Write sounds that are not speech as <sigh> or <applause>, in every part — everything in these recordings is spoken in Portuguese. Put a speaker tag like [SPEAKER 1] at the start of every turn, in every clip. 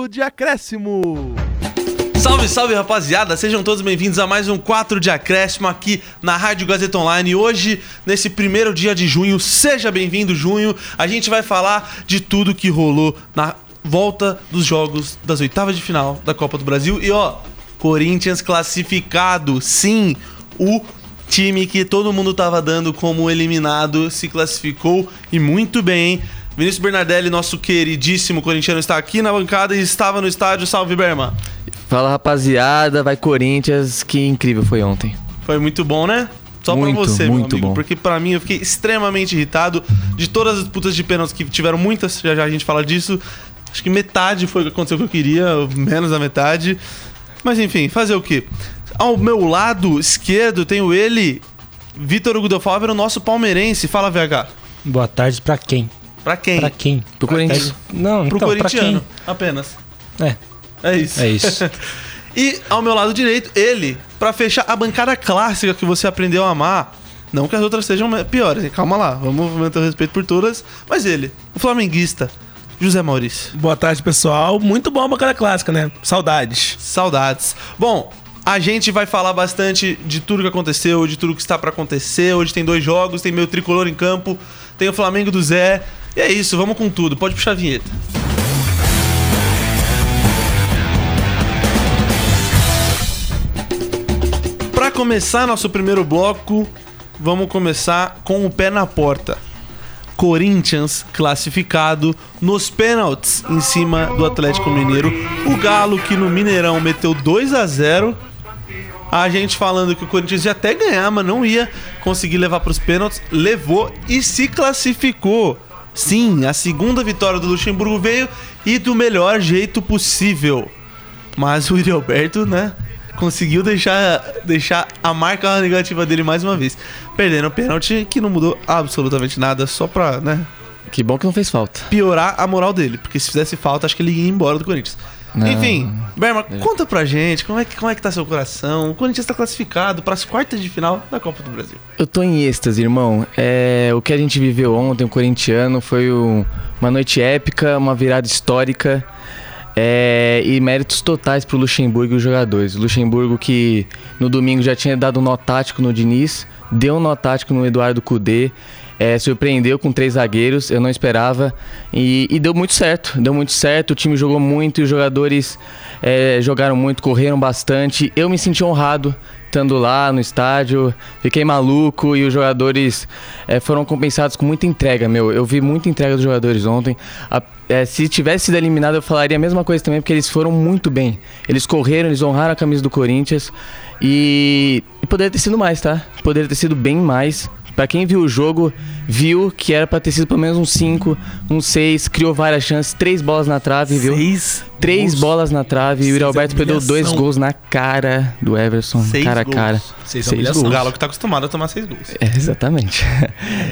[SPEAKER 1] 4 de acréscimo.
[SPEAKER 2] Salve, salve rapaziada, sejam todos bem-vindos a mais um 4 de acréscimo aqui na Rádio Gazeta Online. Hoje, nesse primeiro dia de junho, seja bem-vindo, junho. A gente vai falar de tudo que rolou na volta dos jogos das oitavas de final da Copa do Brasil. E ó, Corinthians classificado, sim, o time que todo mundo tava dando como eliminado se classificou e muito bem, hein? Vinícius Bernardelli, nosso queridíssimo corintiano, está aqui na bancada e estava no estádio. Salve, Berma!
[SPEAKER 3] Fala rapaziada, vai Corinthians, que incrível foi ontem.
[SPEAKER 2] Foi muito bom, né? Só
[SPEAKER 3] Muito,
[SPEAKER 2] pra você, meu
[SPEAKER 3] muito
[SPEAKER 2] amigo.
[SPEAKER 3] bom.
[SPEAKER 2] Porque pra mim eu fiquei extremamente irritado de todas as disputas de pênaltis que tiveram muitas, já já a gente fala disso. Acho que metade foi o que aconteceu que eu queria, menos da metade. Mas enfim, fazer o quê? Ao meu lado esquerdo tenho ele, Vitor Hugo Fávero, nosso palmeirense. Fala, VH.
[SPEAKER 4] Boa tarde pra quem?
[SPEAKER 2] Pra quem?
[SPEAKER 4] Pra quem?
[SPEAKER 3] Pro Corinthians.
[SPEAKER 4] Não,
[SPEAKER 2] Pro
[SPEAKER 4] então,
[SPEAKER 2] corintiano, apenas.
[SPEAKER 4] quem?
[SPEAKER 2] É isso.
[SPEAKER 4] É, é isso. <laughs>
[SPEAKER 2] E ao meu lado direito, ele, pra fechar a bancada clássica que você aprendeu a amar. Não que as outras sejam piores, calma lá, vamos manter o respeito por todas. Mas ele, o flamenguista, José Maurício.
[SPEAKER 1] Boa tarde, pessoal. Muito bom a bancada clássica, né? Saudades.
[SPEAKER 2] Saudades. Bom, a gente vai falar bastante de tudo que aconteceu, de tudo que está pra acontecer. Hoje tem dois jogos, tem meu tricolor em campo, tem o Flamengo do Zé. E é isso, vamos com tudo. Pode puxar a vinheta. Pra começar nosso primeiro bloco, vamos começar com o pé na porta. Corinthians classificado nos pênaltis em cima do Atlético Mineiro. O Galo que no Mineirão meteu 2 a 0. A gente falando que o Corinthians ia até ganhar, mas não ia conseguir levar para os pênaltis, levou e se classificou. Sim, a segunda vitória do Luxemburgo veio e do melhor jeito possível. Mas o Yuri Alberto, né, conseguiu deixar, deixar a marca negativa dele mais uma vez. Perdendo o pênalti que não mudou absolutamente nada, só pra, né,
[SPEAKER 3] Que bom que não fez falta.
[SPEAKER 2] piorar a moral dele. Porque se fizesse falta, acho que ele ia embora do Corinthians.
[SPEAKER 3] Não.
[SPEAKER 2] Enfim, Berma, conta pra gente como é, que, como é que tá seu coração. O Corinthians tá classificado pras quartas de final da Copa do Brasil.
[SPEAKER 3] Eu tô em êxtase, irmão. É, o que a gente viveu ontem, o corintiano, foi um- uma noite épica, uma virada histórica. É, e méritos totais pro Luxemburgo e os jogadores. O Luxemburgo que no domingo já tinha dado um nó tático no Diniz, deu um nó tático no Eduardo Cudê, é, surpreendeu com três zagueiros, eu não esperava. E, e deu muito certo, deu muito certo. O time jogou muito e os jogadores é, jogaram muito, correram bastante. Eu me senti honrado estando lá no estádio, fiquei maluco e os jogadores eh, foram compensados com muita entrega, meu. Eu vi muita entrega dos jogadores ontem. A- eh, se tivesse sido eliminado, eu falaria a mesma coisa também, porque eles foram muito bem. Eles correram, eles honraram a camisa do Corinthians e poderia ter sido mais, tá? Poderia ter sido bem mais. Pra quem viu o jogo, viu que era pra ter sido pelo menos um 5, um 6, criou várias chances, três bolas na trave, viu?
[SPEAKER 1] Seis.
[SPEAKER 3] Três
[SPEAKER 1] gols.
[SPEAKER 3] bolas na trave e o Alberto perdeu dois gols na cara do Everson.
[SPEAKER 2] Seis
[SPEAKER 3] cara a
[SPEAKER 2] gols.
[SPEAKER 3] cara.
[SPEAKER 1] Seis
[SPEAKER 3] Seis
[SPEAKER 1] humilhação.
[SPEAKER 2] O
[SPEAKER 3] gols.
[SPEAKER 2] Galo que tá acostumado a tomar seis gols.
[SPEAKER 3] É, exatamente.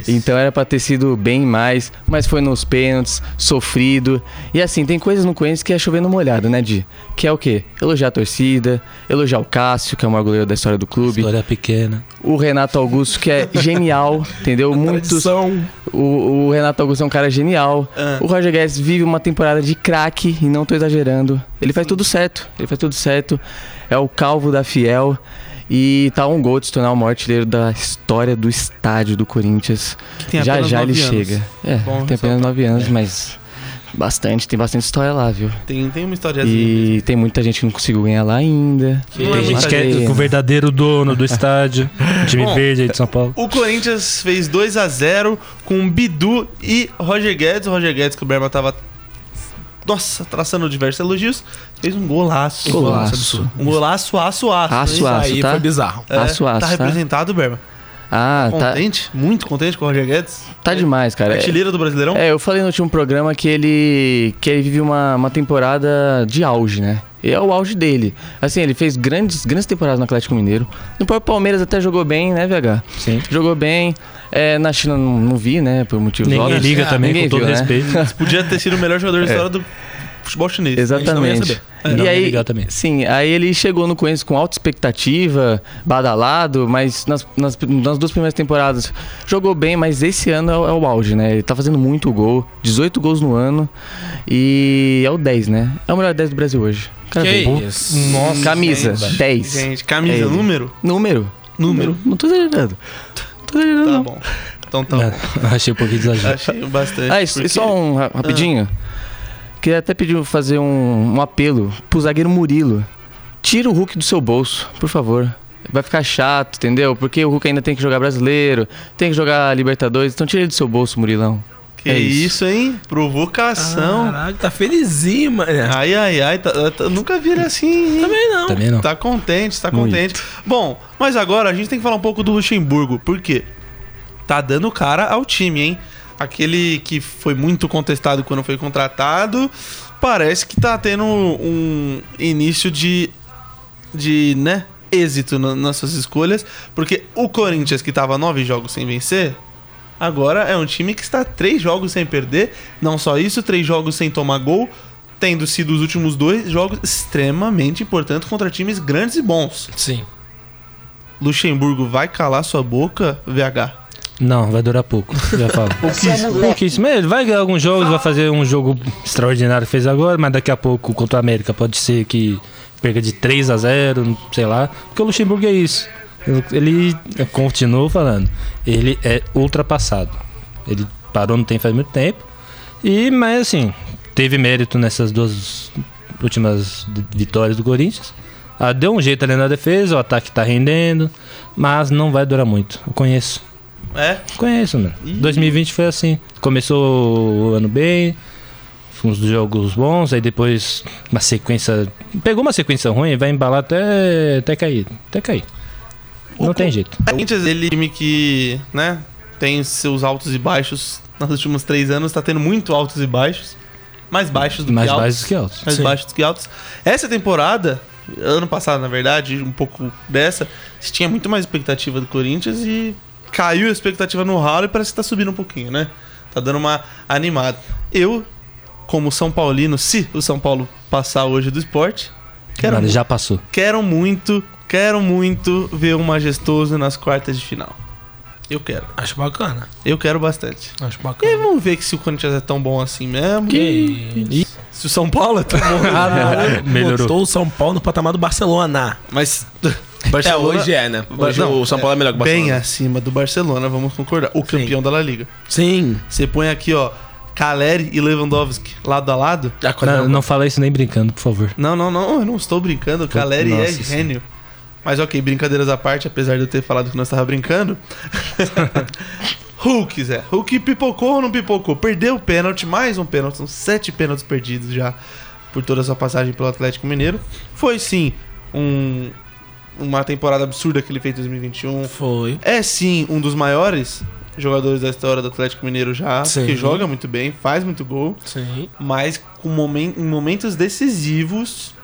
[SPEAKER 3] então era pra ter sido bem mais, mas foi nos pênaltis, sofrido. E assim, tem coisas no Corinthians que é chovendo molhado, né, Di? Que é o quê? Elogiar a torcida, elogiar o Cássio, que é o maior goleiro da história do clube.
[SPEAKER 4] História pequena.
[SPEAKER 3] O Renato Augusto, que é genial, <laughs> entendeu? Muitos. O, o Renato Augusto é um cara genial.
[SPEAKER 2] Ah.
[SPEAKER 3] O Roger Guedes vive uma temporada de craque e não tô exagerando. Ele faz tudo certo. Ele faz tudo certo. É o calvo da Fiel. E tá um gol de se tornar o maior artilheiro da história do estádio do Corinthians. já já ele
[SPEAKER 2] anos.
[SPEAKER 3] chega. É,
[SPEAKER 2] Bom
[SPEAKER 3] tem apenas nove anos, mas bastante, tem bastante história lá, viu?
[SPEAKER 2] Tem, tem uma historiazinha.
[SPEAKER 3] E tem muita gente que não conseguiu ganhar lá ainda.
[SPEAKER 2] É
[SPEAKER 4] Tem gente
[SPEAKER 2] muita
[SPEAKER 4] que é
[SPEAKER 3] gente.
[SPEAKER 4] o verdadeiro dono do estádio. <laughs> time
[SPEAKER 2] Bom.
[SPEAKER 4] verde aí de São Paulo.
[SPEAKER 2] O Corinthians fez 2 a 0 com Bidu e Roger Guedes. O Roger Guedes, que o Berma tava. Nossa, traçando diversos elogios, fez um golaço.
[SPEAKER 3] Golaço.
[SPEAKER 2] Um golaço, aço, aço.
[SPEAKER 3] Aço, aço.
[SPEAKER 1] Aí
[SPEAKER 3] tá?
[SPEAKER 1] foi bizarro.
[SPEAKER 2] É,
[SPEAKER 3] Aço, aço,
[SPEAKER 2] Tá
[SPEAKER 3] tá?
[SPEAKER 2] representado, Berma?
[SPEAKER 3] Ah, tá,
[SPEAKER 2] Contente? Muito contente com o Roger Guedes?
[SPEAKER 3] tá demais, cara. É-
[SPEAKER 2] Artilheiro do Brasileirão?
[SPEAKER 3] É, eu falei no último programa que ele que ele vive uma, uma temporada de auge, né? E é o auge dele. Assim, ele fez grandes, grandes temporadas no Atlético Mineiro. No próprio Palmeiras até jogou bem, né, VH?
[SPEAKER 4] Sim.
[SPEAKER 3] Jogou bem. É, na China não, não vi, né? Por motivos
[SPEAKER 4] Ninguém
[SPEAKER 3] óbvios.
[SPEAKER 4] liga também,
[SPEAKER 3] Ninguém
[SPEAKER 4] com todo
[SPEAKER 3] viu, né?
[SPEAKER 4] respeito. <laughs>
[SPEAKER 2] Podia ter sido o melhor jogador da história do futebol chinês.
[SPEAKER 1] não ia
[SPEAKER 3] Exatamente.
[SPEAKER 1] saber.
[SPEAKER 4] É, não
[SPEAKER 3] e aí, sim, aí ele chegou no Corinthians com alta expectativa, badalado, mas nas, nas, nas duas primeiras temporadas jogou bem, mas esse ano é, o- é o auge, né? Ele tá fazendo muito gol, 18 gols no ano e é o 10, né? É o melhor 10 do Brasil hoje. Cara,
[SPEAKER 1] Que
[SPEAKER 3] bem.
[SPEAKER 1] isso?
[SPEAKER 2] Nossa,
[SPEAKER 3] Camisa,
[SPEAKER 2] gente.
[SPEAKER 3] 10.
[SPEAKER 2] Gente, camisa,
[SPEAKER 3] É
[SPEAKER 2] número?
[SPEAKER 3] Número.
[SPEAKER 2] Número.
[SPEAKER 3] Não tô exagerando. Tô exagerando,
[SPEAKER 2] Tá
[SPEAKER 3] não.
[SPEAKER 2] bom. Então tá
[SPEAKER 4] É,
[SPEAKER 2] bom. <laughs>
[SPEAKER 4] achei um pouquinho de exagero.
[SPEAKER 2] Achei bastante.
[SPEAKER 3] Ah, e,
[SPEAKER 2] porque-
[SPEAKER 3] e só um ra- rapidinho. Queria até pedir fazer um, um apelo pro zagueiro Murilo. Tira o Hulk do seu bolso, por favor. Vai ficar chato, entendeu? Porque o Hulk ainda tem que jogar brasileiro, tem que jogar Libertadores, então tira ele do seu bolso, Murilão.
[SPEAKER 2] Que
[SPEAKER 3] É
[SPEAKER 2] isso.
[SPEAKER 3] isso.
[SPEAKER 2] hein? Provocação.
[SPEAKER 1] Caralho, tá felizinho, mano.
[SPEAKER 2] Ai, ai, ai. tá- tá- nunca vi ele assim, hein?
[SPEAKER 1] Também não.
[SPEAKER 4] Também não.
[SPEAKER 2] Tá contente, tá
[SPEAKER 4] Muito.
[SPEAKER 2] contente. Bom, mas agora a gente tem que falar um pouco do Luxemburgo. Por quê? Tá dando cara ao time, hein? Aquele que foi muito contestado quando foi contratado, parece que tá tendo um início de, de né, êxito na- nas suas escolhas. Porque o Corinthians, que tava nove jogos sem vencer, agora é um time que está três jogos sem perder. Não só isso, três jogos sem tomar gol. Tendo sido os últimos dois jogos extremamente importantes contra times grandes e bons.
[SPEAKER 1] Sim.
[SPEAKER 2] Luxemburgo vai calar sua boca, VH?
[SPEAKER 4] Não, vai durar pouco. Já falo. <laughs> Pouquíssimo. Pouquíssimo. Ele vai ganhar alguns jogos, vai fazer um jogo extraordinário que fez agora, mas daqui a pouco contra o América pode ser que perca de 3 a 0 sei lá. Porque o Luxemburgo é isso. Ele, eu continuo falando, ele é ultrapassado. Ele parou não tem faz muito tempo. E, mas assim, teve mérito nessas duas últimas vitórias do Corinthians. Ah, deu um jeito ali na defesa, o ataque tá rendendo, mas não vai durar muito. Eu conheço.
[SPEAKER 2] É?
[SPEAKER 4] Conheço, mano. 2020 foi assim. Começou o ano bem, uns jogos bons, aí depois uma sequência. Pegou uma sequência ruim e vai embalar até, até cair. Até cair. Não
[SPEAKER 2] O
[SPEAKER 4] tem
[SPEAKER 2] Co-
[SPEAKER 4] jeito.
[SPEAKER 2] O Corinthians, ele é um time que, né, tem seus altos e baixos. Nos últimos três anos tá tendo muito altos e baixos. Mais baixos do
[SPEAKER 4] Mais
[SPEAKER 2] que altos.
[SPEAKER 4] baixos que altos.
[SPEAKER 2] mais
[SPEAKER 1] Sim.
[SPEAKER 2] baixos do que altos. Essa temporada, ano passado, na verdade, um pouco dessa, se tinha muito mais expectativa do Corinthians e caiu a expectativa no ralo e parece que tá subindo um pouquinho, né? Tá dando uma animada. Eu, como São Paulino, se o São Paulo passar hoje do esporte, quero,
[SPEAKER 4] Mano, já passou.
[SPEAKER 2] quero muito, quero muito ver o Majestoso nas quartas de final. Eu quero.
[SPEAKER 1] Acho bacana.
[SPEAKER 2] Eu quero bastante.
[SPEAKER 1] Acho
[SPEAKER 2] E
[SPEAKER 1] bacana.
[SPEAKER 2] vamos ver que se o Corinthians é tão bom assim mesmo.
[SPEAKER 1] Que isso.
[SPEAKER 2] Se o São Paulo é tão bom. <laughs>
[SPEAKER 1] Caralho,
[SPEAKER 4] Melhorou.
[SPEAKER 1] botou o São Paulo no patamar do Barcelona.
[SPEAKER 2] Mas
[SPEAKER 1] É, hoje é, né? Hoje
[SPEAKER 2] Não,
[SPEAKER 1] o São Paulo é melhor que o Barcelona.
[SPEAKER 2] Bem acima do Barcelona, vamos concordar. O campeão da La Liga.
[SPEAKER 1] Sim.
[SPEAKER 2] Você põe aqui, ó, Caleri e Lewandowski lado a lado.
[SPEAKER 1] A coisa
[SPEAKER 4] Não, não fala isso nem brincando, por favor.
[SPEAKER 2] Não, não, não, eu não estou brincando. O Caleri é gênio. Mas ok, brincadeiras à parte, apesar de eu ter falado que nós estava brincando. <laughs> Hulk, Zé. Hulk pipocou ou não pipocou? Perdeu o pênalti, mais um pênalti. São sete pênaltis perdidos já por toda a sua passagem pelo Atlético Mineiro. Foi sim um, uma temporada absurda que ele fez em 2021.
[SPEAKER 1] Foi.
[SPEAKER 2] É sim um dos maiores jogadores da história do Atlético Mineiro já,
[SPEAKER 1] Sim.
[SPEAKER 2] que joga muito bem, faz muito gol,
[SPEAKER 1] Sim.
[SPEAKER 2] mas com momen em momentos decisivos.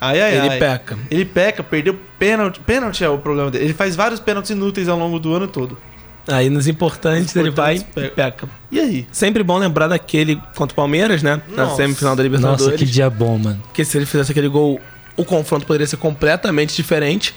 [SPEAKER 2] Ai, ai,
[SPEAKER 1] Ele
[SPEAKER 2] ai.
[SPEAKER 1] peca.
[SPEAKER 2] Ele peca, perdeu pênalti. Pênalti é o problema dele. Ele faz vários pênaltis inúteis ao longo do ano todo.
[SPEAKER 1] Aí nos importantes,
[SPEAKER 2] Nos
[SPEAKER 1] ele vai e peca.
[SPEAKER 2] E aí?
[SPEAKER 1] Sempre bom lembrar daquele contra o Palmeiras, né? Na
[SPEAKER 2] Nossa.
[SPEAKER 1] semifinal da Libertadores.
[SPEAKER 4] Nossa, que dia bom, mano.
[SPEAKER 1] Porque se ele fizesse aquele gol, o confronto poderia ser completamente diferente.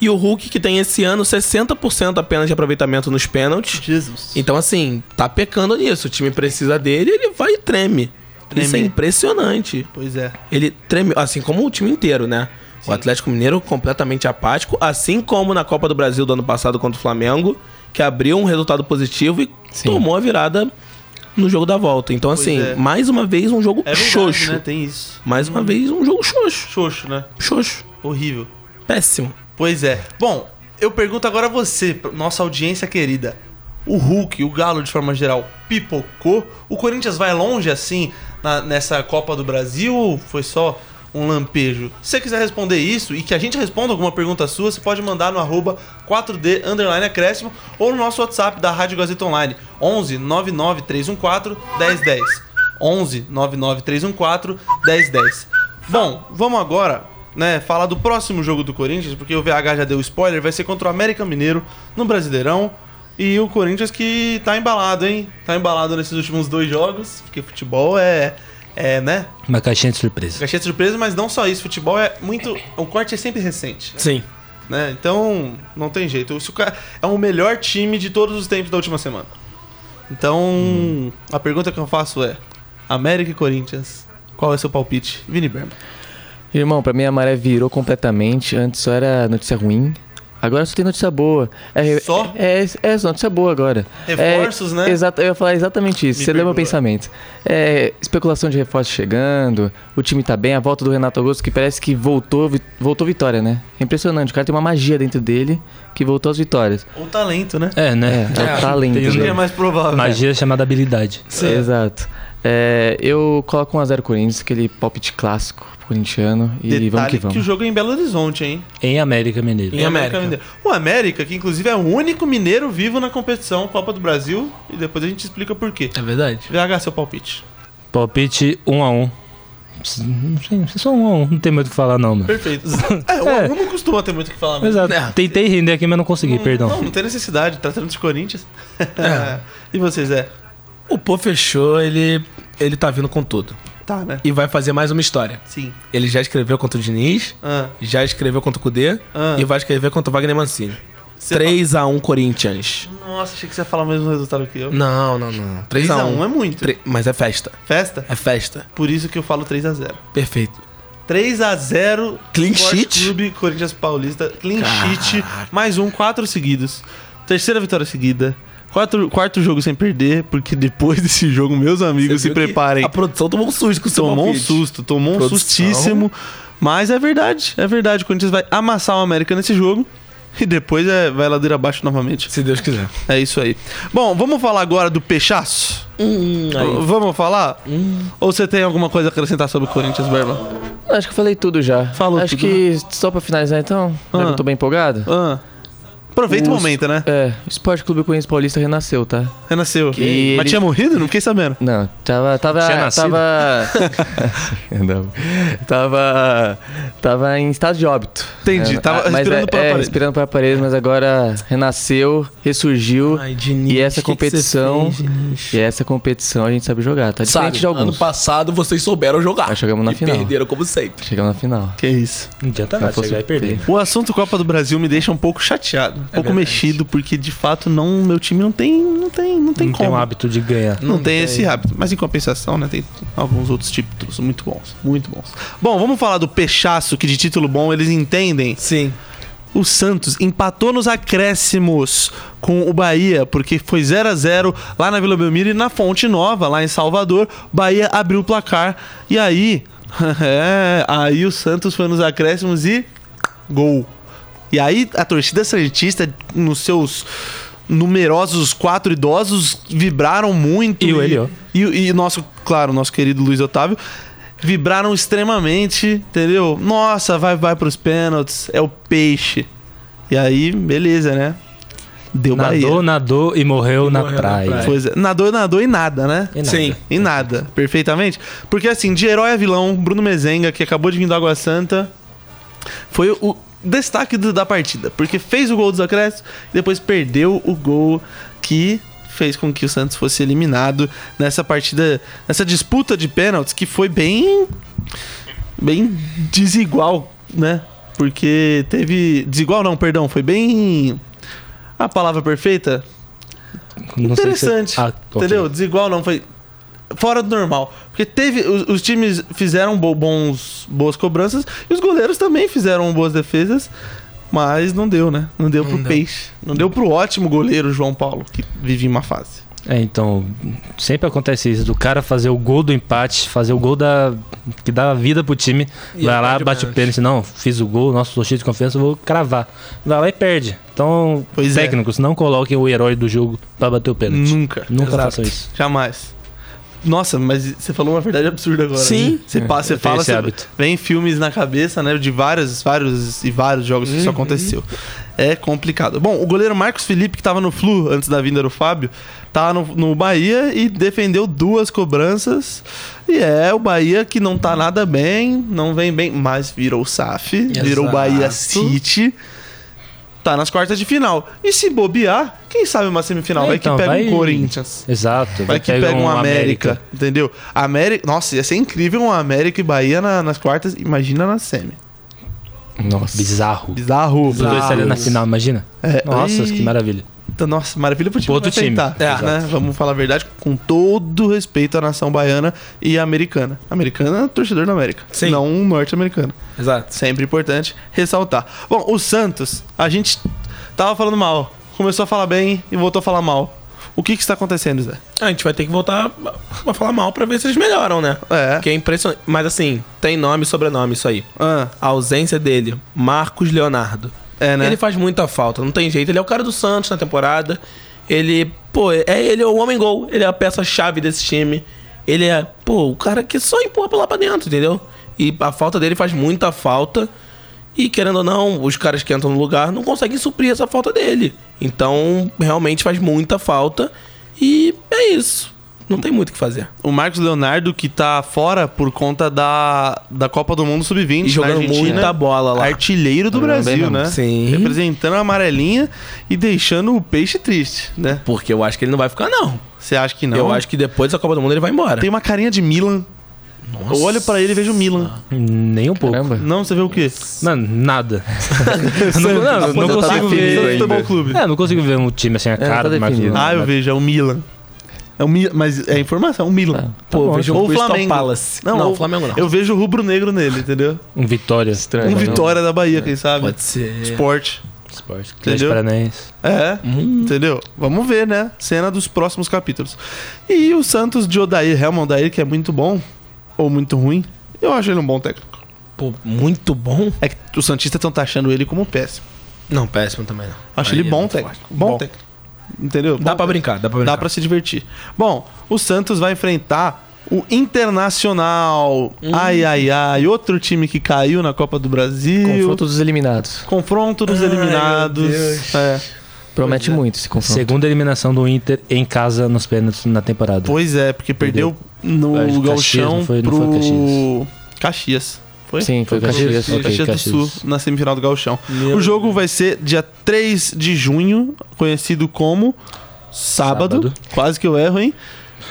[SPEAKER 1] E o Hulk, que tem esse ano 60% apenas de aproveitamento nos pênaltis.
[SPEAKER 2] Jesus.
[SPEAKER 1] Então, assim, tá pecando nisso. O time precisa dele ele vai e treme.
[SPEAKER 2] Treme.
[SPEAKER 1] Isso é impressionante.
[SPEAKER 2] Pois é.
[SPEAKER 1] Ele treme, assim como o time inteiro, né? O Atlético Mineiro completamente apático, assim como na Copa do Brasil do ano passado contra o Flamengo, que abriu um resultado positivo e
[SPEAKER 3] Sim.
[SPEAKER 1] tomou a virada no jogo da volta. Então,
[SPEAKER 2] Pois
[SPEAKER 1] assim,
[SPEAKER 2] é.
[SPEAKER 1] mais uma vez um jogo
[SPEAKER 2] É verdade,
[SPEAKER 1] xoxo.
[SPEAKER 2] né? Tem isso.
[SPEAKER 1] Mais uma vez um jogo xoxo.
[SPEAKER 2] Xoxo, né?
[SPEAKER 1] Xoxo.
[SPEAKER 2] Horrível.
[SPEAKER 1] Péssimo.
[SPEAKER 2] Pois é. Bom, eu pergunto agora a você, nossa audiência querida. O Hulk, o Galo de forma geral, pipocou? O Corinthians vai longe assim na- nessa Copa do Brasil ou foi só um lampejo? Se você quiser responder isso e que a gente responda alguma pergunta sua, você pode mandar no arroba 4D underline acréscimo ou no nosso WhatsApp da Rádio Gazeta Online 11 99314 1010. 11 99314 1010. Bom, vamos agora, né, falar do próximo jogo do Corinthians, porque o VH já deu spoiler, vai ser contra o América Mineiro no Brasileirão. E o Corinthians que tá embalado, hein? Tá embalado nesses últimos dois jogos, porque futebol é É, né?
[SPEAKER 4] Uma caixinha de surpresa.
[SPEAKER 2] Caixinha de surpresa, mas não só isso. Futebol é muito. O corte é sempre recente.
[SPEAKER 1] Sim.
[SPEAKER 2] Né? Então, não tem jeito. Se o cara é o melhor time de todos os tempos da última semana. Então, a pergunta que eu faço é: América e Corinthians, qual é seu palpite? Vini Berman.
[SPEAKER 3] Irmão, pra mim a maré virou completamente. Antes só era notícia ruim. Agora só tem notícia boa. É,
[SPEAKER 2] Só?
[SPEAKER 3] É, é, é só notícia boa agora.
[SPEAKER 2] Reforços,
[SPEAKER 3] é,
[SPEAKER 2] né?
[SPEAKER 3] Exato, eu ia falar exatamente isso.
[SPEAKER 2] Me
[SPEAKER 3] Você leu meu pensamento. É, especulação de reforços chegando, o time tá bem, a volta do Renato Augusto, que parece que voltou, voltou vitória, né? É impressionante. O cara tem uma magia dentro dele que voltou às vitórias.
[SPEAKER 2] Ou talento, né?
[SPEAKER 4] É,
[SPEAKER 3] É,
[SPEAKER 4] né?
[SPEAKER 3] é o talento.
[SPEAKER 4] tem um-
[SPEAKER 3] né?
[SPEAKER 2] mais provável.
[SPEAKER 4] Magia chamada habilidade.
[SPEAKER 3] Exato. É, eu coloco 1x0 Corinthians, aquele palpite clássico corintiano. E
[SPEAKER 2] Detalhe
[SPEAKER 3] vamos que
[SPEAKER 2] que,
[SPEAKER 3] vamos.
[SPEAKER 2] o jogo é em Belo Horizonte, hein?
[SPEAKER 4] Em América Mineiro.
[SPEAKER 1] Em América.
[SPEAKER 2] Mineiro. O América, que inclusive é o único mineiro vivo na competição Copa do Brasil, e depois a gente explica por quê.
[SPEAKER 1] É verdade.
[SPEAKER 2] VH, seu palpite.
[SPEAKER 4] Palpite 1 a 1 Não sei, só 1 a 1 Não tem muito o que falar, não, mano.
[SPEAKER 2] Perfeito. <laughs> É, o
[SPEAKER 4] É.
[SPEAKER 2] aluno não costuma ter muito o que falar mesmo.
[SPEAKER 4] Exato.
[SPEAKER 1] É.
[SPEAKER 4] Tentei render aqui, mas não consegui,
[SPEAKER 2] Não,
[SPEAKER 4] perdão.
[SPEAKER 2] Não, não tem necessidade, tratando de Corinthians.
[SPEAKER 1] É. <laughs>
[SPEAKER 2] e vocês, é?
[SPEAKER 1] O Pô fechou, ele, ele tá vindo com tudo.
[SPEAKER 2] Tá, né?
[SPEAKER 1] E vai fazer mais uma história.
[SPEAKER 2] Sim.
[SPEAKER 1] Ele já escreveu contra o Diniz,
[SPEAKER 2] Ah,
[SPEAKER 1] já escreveu contra o Cudê
[SPEAKER 2] Ah.
[SPEAKER 1] e vai escrever contra o Wagner Mancini.
[SPEAKER 2] Você
[SPEAKER 1] 3x1 Corinthians.
[SPEAKER 2] Nossa, achei que você ia falar o mesmo resultado que eu.
[SPEAKER 1] Não, não, não.
[SPEAKER 2] 3x1
[SPEAKER 1] 3x1.
[SPEAKER 2] é muito.
[SPEAKER 1] Tre- Mas é festa.
[SPEAKER 2] Festa?
[SPEAKER 1] É festa.
[SPEAKER 2] Por isso que eu falo 3x0.
[SPEAKER 1] Perfeito.
[SPEAKER 2] 3x0
[SPEAKER 1] Clean sheet?
[SPEAKER 2] Clube Corinthians Paulista. Clean sheet. Mais um, quatro seguidos. Terceira vitória seguida. Quarto, quarto jogo sem perder, porque depois <laughs> desse jogo, meus amigos, se preparem.
[SPEAKER 1] A produção tomou um susto com o seu
[SPEAKER 2] Tomou um susto, tomou um
[SPEAKER 1] Produção.
[SPEAKER 2] sustíssimo. Mas é verdade, é verdade. O Corinthians vai amassar o América nesse jogo. E depois é, vai ladeira abaixo novamente.
[SPEAKER 1] Se Deus quiser.
[SPEAKER 2] É isso aí. Bom, vamos falar agora do Pechaço?
[SPEAKER 1] Hum.
[SPEAKER 2] Vamos falar? Ou você tem alguma coisa a acrescentar sobre o Corinthians, Berba?
[SPEAKER 3] Acho que eu falei tudo já.
[SPEAKER 2] Falou
[SPEAKER 3] Acho
[SPEAKER 2] tudo,
[SPEAKER 3] que só pra finalizar então,
[SPEAKER 2] Ah.
[SPEAKER 3] eu tô bem empolgado.
[SPEAKER 2] Ah, aproveita o momento, né?
[SPEAKER 3] É, o Esporte Clube Corinthians Paulista renasceu, tá?
[SPEAKER 2] Renasceu.
[SPEAKER 3] Que
[SPEAKER 2] Mas
[SPEAKER 3] ele-
[SPEAKER 2] tinha morrido? Não fiquei sabendo.
[SPEAKER 3] Não, tava. Tava.
[SPEAKER 4] Tinha nascido?
[SPEAKER 3] tava. <laughs> Não. tava. Tava em estado de óbito.
[SPEAKER 2] Entendi,
[SPEAKER 3] É,
[SPEAKER 2] tava
[SPEAKER 3] mas
[SPEAKER 2] respirando
[SPEAKER 3] é,
[SPEAKER 2] pela
[SPEAKER 3] é,
[SPEAKER 2] parede.
[SPEAKER 3] respirando pela parede, mas agora renasceu, ressurgiu.
[SPEAKER 1] Ai, Diniz,
[SPEAKER 3] e essa
[SPEAKER 1] que que
[SPEAKER 3] competição.
[SPEAKER 1] você fez,
[SPEAKER 3] e essa competição a gente sabe jogar, tá? Diferente
[SPEAKER 1] Sabe,
[SPEAKER 3] de alguns.
[SPEAKER 1] ano passado vocês souberam jogar.
[SPEAKER 3] Nós chegamos na
[SPEAKER 1] e
[SPEAKER 3] final.
[SPEAKER 1] perderam como sempre.
[SPEAKER 3] Chegamos na final.
[SPEAKER 2] Que isso.
[SPEAKER 4] Não adianta nada chegar e perder.
[SPEAKER 2] O assunto Copa do Brasil me deixa um pouco chateado, um pouco
[SPEAKER 1] verdade.
[SPEAKER 2] mexido, porque de fato não, meu time não tem, não tem, não tem
[SPEAKER 4] Não tem
[SPEAKER 2] como.
[SPEAKER 4] o hábito de ganhar.
[SPEAKER 2] Não,
[SPEAKER 1] Não
[SPEAKER 2] tem,
[SPEAKER 1] tem.
[SPEAKER 2] esse hábito. Mas em compensação, né? Tem alguns outros títulos muito bons. Muito bons. Bom, vamos falar do Pechaço, que de título bom eles entendem.
[SPEAKER 1] Sim.
[SPEAKER 2] O Santos empatou nos acréscimos com o Bahia, porque foi 0 a 0 lá na Vila Belmiro e na Fonte Nova, lá em Salvador. Bahia abriu o placar. E aí. <laughs> é, aí o Santos foi nos acréscimos e. Gol. E aí a torcida Santista, nos seus numerosos quatro idosos, vibraram muito.
[SPEAKER 4] E o Elió.
[SPEAKER 2] E, e nosso, claro, nosso querido Luiz Otávio. Vibraram extremamente, entendeu? Nossa, vai, vai pros pênaltis, é o peixe. E aí, beleza, né? Deu Bahia.
[SPEAKER 4] Nadou, nadou e morreu, na,
[SPEAKER 1] morreu na
[SPEAKER 4] praia.
[SPEAKER 1] praia.
[SPEAKER 2] Pois é, nadou, nadou e nada, né?
[SPEAKER 4] E nada.
[SPEAKER 1] Sim.
[SPEAKER 2] E nada, perfeitamente. Porque assim, de herói a vilão, Bruno Mezenga, que acabou de vir do Água Santa, foi o destaque do- da partida. Porque fez o gol dos acréscimos e depois perdeu o gol que fez com que o Santos fosse eliminado nessa partida, nessa disputa de pênaltis que foi bem bem desigual, né? Porque teve desigual não, perdão, foi bem a palavra perfeita
[SPEAKER 4] Não se-
[SPEAKER 2] interessante.
[SPEAKER 4] Ah, ok.
[SPEAKER 2] Entendeu? Desigual não foi fora do normal. Porque teve os, os times fizeram bo- bons boas cobranças e os goleiros também fizeram boas defesas, mas não deu, né? Não deu
[SPEAKER 1] Não
[SPEAKER 2] pro
[SPEAKER 1] deu.
[SPEAKER 2] peixe. Não deu pro ótimo goleiro João Paulo, que vive em uma fase.
[SPEAKER 4] É, então, sempre acontece isso, do cara fazer o gol do empate, fazer o gol da que dá vida pro time,
[SPEAKER 1] E
[SPEAKER 4] vai lá, bate o
[SPEAKER 1] pênalti.
[SPEAKER 4] não, fiz o gol, nossa, tô cheio de confiança, vou cravar. Vai lá e perde. Então,
[SPEAKER 2] Pois é.
[SPEAKER 4] técnicos, não coloquem o herói do jogo pra bater o pênalti.
[SPEAKER 2] Nunca.
[SPEAKER 4] Nunca
[SPEAKER 1] Exato.
[SPEAKER 4] façam isso.
[SPEAKER 2] Jamais. Nossa, mas você falou uma verdade absurda agora.
[SPEAKER 1] Sim.
[SPEAKER 2] né? Você, passa, você fala, você
[SPEAKER 4] hábito.
[SPEAKER 2] vem filmes na cabeça, né? De vários, vários e vários jogos que isso
[SPEAKER 1] Uhum.
[SPEAKER 2] aconteceu. É complicado. Bom, o goleiro Marcos Felipe, que tava no Flu antes da vinda do Fábio, tá no, no Bahia e defendeu duas cobranças. E é o Bahia que não tá nada bem, não vem bem, mas virou SAF, virou
[SPEAKER 1] Exato.
[SPEAKER 2] Bahia City. Tá nas quartas de final. E se bobear, quem sabe uma semifinal?
[SPEAKER 4] É,
[SPEAKER 2] vai
[SPEAKER 4] então,
[SPEAKER 2] que pega
[SPEAKER 4] vai-
[SPEAKER 2] um Corinthians.
[SPEAKER 4] Exato.
[SPEAKER 2] Vai que pega um América, entendeu? América, nossa, ia ser incrível um América e Bahia na- nas quartas, imagina na semi.
[SPEAKER 3] Nossa.
[SPEAKER 4] Bizarro.
[SPEAKER 2] Bizarro.
[SPEAKER 4] Os dois na final, imagina.
[SPEAKER 2] É,
[SPEAKER 4] Nossa,
[SPEAKER 2] e-
[SPEAKER 4] que maravilha.
[SPEAKER 2] Nossa, maravilha pro time
[SPEAKER 4] Outro time.
[SPEAKER 2] tentar,
[SPEAKER 1] É,
[SPEAKER 2] né? Vamos falar a verdade, com todo respeito à nação baiana e americana. Americana é torcedor da América,
[SPEAKER 1] Sim.
[SPEAKER 2] não um norte-americano.
[SPEAKER 1] Exato.
[SPEAKER 2] Sempre importante ressaltar. Bom, o Santos, a gente tava falando mal, começou a falar bem e voltou a falar mal. O que que está acontecendo, Zé?
[SPEAKER 1] A gente vai ter que voltar a falar mal pra ver se eles melhoram, né?
[SPEAKER 2] É.
[SPEAKER 1] Que é impressionante. Mas assim, tem nome e sobrenome isso aí.
[SPEAKER 2] Ah,
[SPEAKER 1] A ausência dele, Marcos Leonardo.
[SPEAKER 2] É, né?
[SPEAKER 1] Ele faz muita falta, não tem jeito. Ele é o cara do Santos na temporada. Ele, pô, é ele é o homem gol. Ele é a peça-chave desse time. Ele é, pô, o cara que só empurra pra lá pra dentro, entendeu? E a falta dele faz muita falta. E querendo ou não, os caras que entram no lugar não conseguem suprir essa falta dele. Então, realmente faz muita falta. E é isso. Não tem muito o que fazer.
[SPEAKER 2] O Marcos Leonardo, que tá fora por conta da, da Copa do Mundo Sub-20.
[SPEAKER 1] E jogando muita bola lá.
[SPEAKER 2] Artilheiro do
[SPEAKER 3] bem
[SPEAKER 2] Brasil, né?
[SPEAKER 1] Sim.
[SPEAKER 2] Representando a amarelinha e deixando o peixe triste, né?
[SPEAKER 1] Porque eu acho que ele não vai ficar, não.
[SPEAKER 2] Você acha que não?
[SPEAKER 1] Eu acho que depois da Copa do Mundo ele vai embora.
[SPEAKER 2] Tem uma carinha de Milan. Eu olho pra ele e vejo o Milan.
[SPEAKER 4] Nem um pouco.
[SPEAKER 3] Caramba.
[SPEAKER 2] Não, você vê o quê?
[SPEAKER 4] Mano, nada. <laughs> não, não, não
[SPEAKER 3] Tá
[SPEAKER 4] consigo
[SPEAKER 3] definido
[SPEAKER 4] ver.
[SPEAKER 3] Ainda.
[SPEAKER 2] Futebol Clube.
[SPEAKER 4] É, não consigo ver um time assim a
[SPEAKER 3] tá
[SPEAKER 4] cara do Marcos
[SPEAKER 3] definido.
[SPEAKER 4] Leonardo.
[SPEAKER 2] Ah, eu vejo, é o Milan. É Milan, mas é informação, é o Milan.
[SPEAKER 1] Pô,
[SPEAKER 3] bom,
[SPEAKER 1] vejo
[SPEAKER 2] ou
[SPEAKER 1] Crystal
[SPEAKER 2] Flamengo.
[SPEAKER 1] Palace.
[SPEAKER 2] Não,
[SPEAKER 1] Não,
[SPEAKER 2] ou-
[SPEAKER 1] o Flamengo não.
[SPEAKER 2] Eu vejo o rubro-negro nele, entendeu?
[SPEAKER 4] Um Vitória.
[SPEAKER 3] Estranho.
[SPEAKER 2] Um
[SPEAKER 3] não.
[SPEAKER 2] Vitória da Bahia, quem sabe?
[SPEAKER 1] Pode ser.
[SPEAKER 2] Esporte.
[SPEAKER 4] Esporte.
[SPEAKER 2] Entendeu?
[SPEAKER 4] Atlético Paranaense.
[SPEAKER 2] É, entendeu? Vamos ver, né? Cena dos próximos capítulos. E o Santos de Odair, Helmond Odair, que é muito bom ou muito ruim, eu acho ele um bom técnico.
[SPEAKER 1] Pô, muito bom.
[SPEAKER 2] É que os Santistas estão taxando ele como péssimo.
[SPEAKER 1] Não, péssimo também não.
[SPEAKER 2] Acho
[SPEAKER 1] Aí
[SPEAKER 2] ele
[SPEAKER 1] é
[SPEAKER 2] bom
[SPEAKER 1] muito
[SPEAKER 2] técnico.
[SPEAKER 1] forte.
[SPEAKER 2] Bom, técnico. Entendeu?
[SPEAKER 1] Dá pra brincar, dá pra brincar.
[SPEAKER 2] Dá pra se divertir. Bom, o Santos vai enfrentar o Internacional.
[SPEAKER 1] Hum.
[SPEAKER 2] Ai, ai, ai. Outro time que caiu na Copa do Brasil.
[SPEAKER 3] Confronto dos eliminados.
[SPEAKER 2] Confronto dos
[SPEAKER 1] Ai,
[SPEAKER 2] eliminados.
[SPEAKER 1] meu Deus.
[SPEAKER 2] É.
[SPEAKER 3] Promete muito esse confronto.
[SPEAKER 4] Segunda eliminação do Inter em casa nos pênaltis na temporada.
[SPEAKER 2] Pois é, porque perdeu no
[SPEAKER 4] que Caxias,
[SPEAKER 2] Galchão
[SPEAKER 4] não foi- não
[SPEAKER 2] pro
[SPEAKER 4] foi Caxias.
[SPEAKER 2] Caxias. Foi?
[SPEAKER 3] Sim, foi Caxias.
[SPEAKER 2] Foi
[SPEAKER 4] Ok,
[SPEAKER 2] Caxias do
[SPEAKER 4] Caxias.
[SPEAKER 2] Sul na semifinal do Galchão.
[SPEAKER 1] Meu
[SPEAKER 2] o jogo vai ser dia 3 de junho, conhecido como sábado.
[SPEAKER 4] Sábado.
[SPEAKER 2] Quase que eu erro, hein?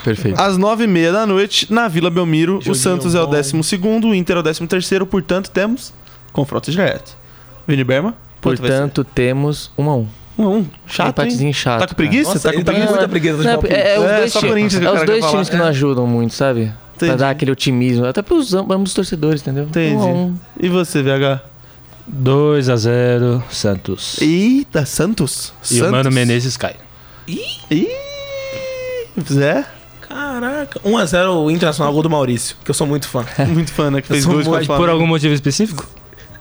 [SPEAKER 3] Perfeito.
[SPEAKER 2] Às nove e meia da noite, na Vila Belmiro. o
[SPEAKER 1] Joguinho
[SPEAKER 2] Santos é o
[SPEAKER 1] bom.
[SPEAKER 2] décimo segundo, o Inter é o décimo terceiro, portanto, temos confronto direto. Vini Berma?
[SPEAKER 3] Portanto, temos um a um.
[SPEAKER 2] Um a um. Chato, hein?
[SPEAKER 3] empatezinho chato.
[SPEAKER 2] Tá com preguiça?
[SPEAKER 1] Nossa,
[SPEAKER 2] tá com
[SPEAKER 1] ele tá com
[SPEAKER 2] preguiça?
[SPEAKER 1] muita preguiça
[SPEAKER 3] Não,
[SPEAKER 1] palpites.
[SPEAKER 3] é, é os
[SPEAKER 2] É,
[SPEAKER 3] dois,
[SPEAKER 2] só
[SPEAKER 3] times,
[SPEAKER 2] Corinthians que o
[SPEAKER 3] é os dois times que não ajudam muito, sabe?
[SPEAKER 2] Entendi.
[SPEAKER 3] Pra dar aquele otimismo. Até pros am- ambos os torcedores, entendeu?
[SPEAKER 2] Entendi.
[SPEAKER 3] Um a um.
[SPEAKER 2] E você, VH?
[SPEAKER 4] 2 a 0 Santos.
[SPEAKER 2] Eita, Santos.
[SPEAKER 4] E
[SPEAKER 2] Santos.
[SPEAKER 4] o Mano Menezes cai.
[SPEAKER 2] Ih, Zé,
[SPEAKER 1] Caraca. 1x0 o Internacional, gol do Maurício, que eu sou muito fã. <laughs>
[SPEAKER 2] muito fã, né? Que fez o
[SPEAKER 4] Por algum motivo específico?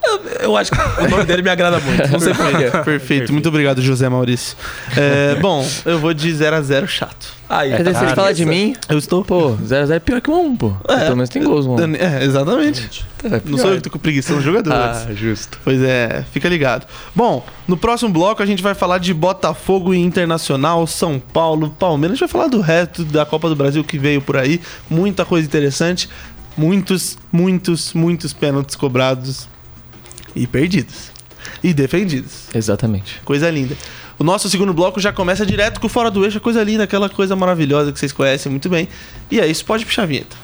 [SPEAKER 1] Eu, eu acho que o nome dele me agrada muito. Não sei porquê.
[SPEAKER 2] Perfeito, muito obrigado, José Maurício. É, bom, eu vou de 0x0 chato.
[SPEAKER 1] Aí,
[SPEAKER 3] Quer dizer, se
[SPEAKER 1] tá
[SPEAKER 3] ele fala de mim,
[SPEAKER 2] Eu estou.
[SPEAKER 3] pô, 0x0 é pior que um a um, pô. Pelo menos tem gols, mano.
[SPEAKER 2] É, exatamente. Não sou eu que tô com preguiça, são os jogadores.
[SPEAKER 3] Ah, justo.
[SPEAKER 2] Pois é, fica ligado. Bom, no próximo bloco a gente vai falar de Botafogo e Internacional, São Paulo, Palmeiras. A gente vai falar do resto da Copa do Brasil que veio por aí. Muita coisa interessante. Muitos, muitos, muitos pênaltis cobrados e perdidos. E defendidos.
[SPEAKER 3] Exatamente.
[SPEAKER 2] Coisa linda. O nosso segundo bloco já começa direto com o Fora do Eixo, coisa linda, aquela coisa maravilhosa que vocês conhecem muito bem. E é isso, pode puxar a vinheta.